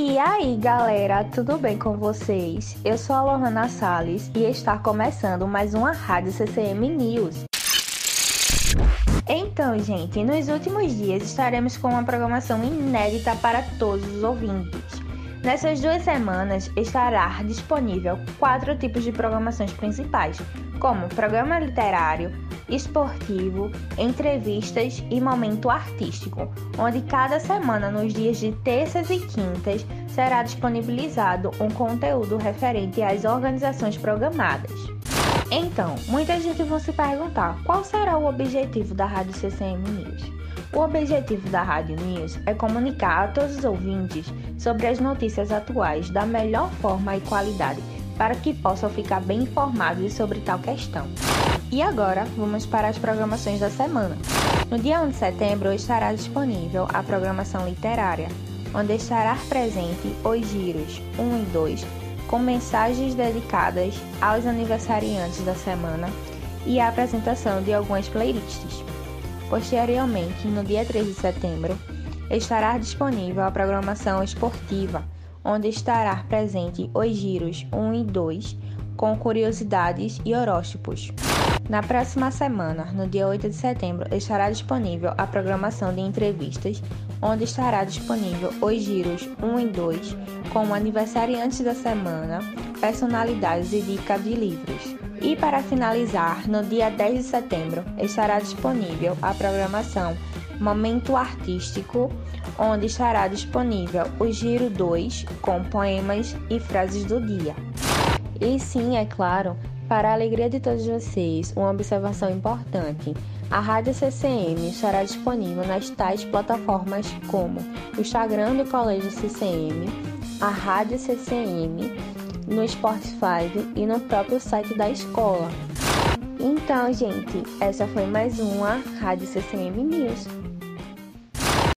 E aí, galera, tudo bem com vocês? Eu sou a Lohana Salles e está começando mais uma Rádio CCM News. Então, gente, nos últimos dias estaremos com uma programação inédita para todos os ouvintes. Nessas duas semanas estará disponível quatro tipos de programações principais, como programa literário, esportivo, entrevistas e momento artístico, onde cada semana, nos dias de terças e quintas, será disponibilizado um conteúdo referente às organizações programadas. Então, muita gente vai se perguntar qual será o objetivo da Rádio CCM News. O objetivo da Rádio News é comunicar a todos os ouvintes sobre as notícias atuais da melhor forma e qualidade para que possam ficar bem informados sobre tal questão. E agora, vamos para as programações da semana. No dia 1 de setembro estará disponível a programação literária, onde estará presente os giros 1 e 2, com mensagens dedicadas aos aniversariantes da semana e a apresentação de algumas playlists. Posteriormente, no dia 3 de setembro, estará disponível a programação esportiva, onde estará presente os giros 1 e 2, com curiosidades e horóscopos. Na próxima semana, no dia 8 de setembro, estará disponível a programação de entrevistas, onde estará disponível os giros 1 e 2, como aniversariantes da semana, personalidades e dicas de livros. E para finalizar, no dia 10 de setembro, estará disponível a programação Momento Artístico, onde estará disponível o Giro 2 com poemas e frases do dia. E sim, é claro, para a alegria de todos vocês, uma observação importante. A Rádio CCM estará disponível nas tais plataformas como o Instagram do Colégio CCM, a Rádio CCM, no Spotify e no próprio site da escola. Então, gente, essa foi mais uma Rádio CCM News.